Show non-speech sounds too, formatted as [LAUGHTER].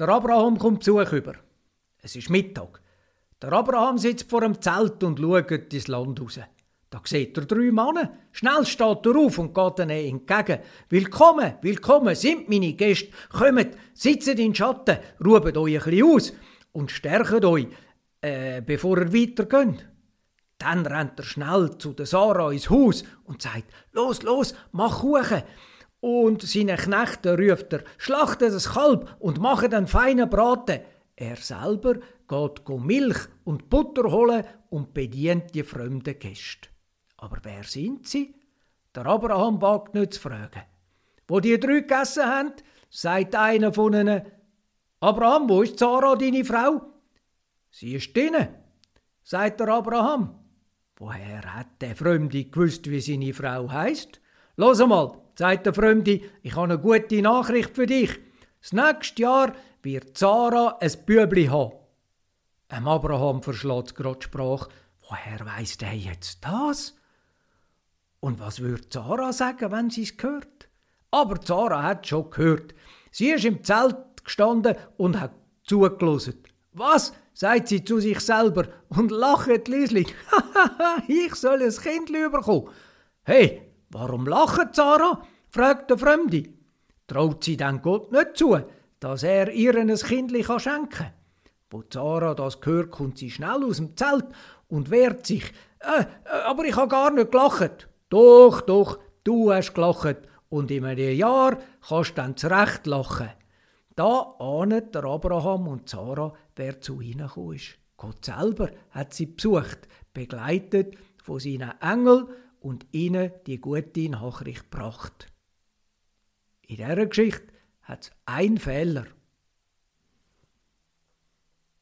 Der Abraham kommt Besuch über. Es ist Mittag. Der Abraham sitzt vor dem Zelt und schaut ins Land raus. Da sieht er drei Männer. Schnell steht er auf und geht ihnen entgegen. Willkommen, willkommen, sind meine Gäste. Kommt, sitzt in den Schatten, ruft euch ein bisschen aus und stärkt euch, äh, bevor ihr weitergeht. Dann rennt er schnell zu der Sarah ins Haus und sagt, los, los, mach Kuchen. Und seine Knechte ruft er, schlachtet das Kalb und macht einen feinen Braten. Er selber geht Milch und Butter holen und bedient die fremden Gäste. Aber wer sind sie? Der Abraham wagt nicht zu fragen. Wo die drei gegessen haben, sagt einer von ihnen, Abraham, wo ist Sarah, deine Frau? Sie ist drinnen, sagt der Abraham. Woher hat der Fremde gewusst, wie seine Frau heißt? Los einmal, sagt der Fremde, ich habe eine gute Nachricht für dich. Das nächste Jahr wird Sarah ein Bübli haben. Am Abraham verschlägt gerade die Sprache. Woher weiß der jetzt das? Und was würde Sarah sagen, wenn sie es hört? Aber Sarah hat schon gehört. Sie ist im Zelt gestanden und hat zugelassen. Was? sagt sie zu sich selber und lacht leislich. [LAUGHS] ich soll ein Kind bekommen. Hey, warum lacht Sarah? Fragt der Fremde. Traut sie denn Gott nicht zu, dass er ihr ein Kind schenken kann? Wo Sarah das hört, kommt sie schnell aus dem Zelt und wehrt sich. Äh, äh, aber ich habe gar nicht gelacht. Doch, doch, du hast gelacht und in einem Jahr kannst du dann zurecht lachen. Da ahnet der Abraham und Sarah, wer zu ihnen gekommen ist. Gott selber hat sie besucht, begleitet von seinen Engeln und ihnen die gute Nachricht gebracht. In dieser Geschichte hat es einen Fehler.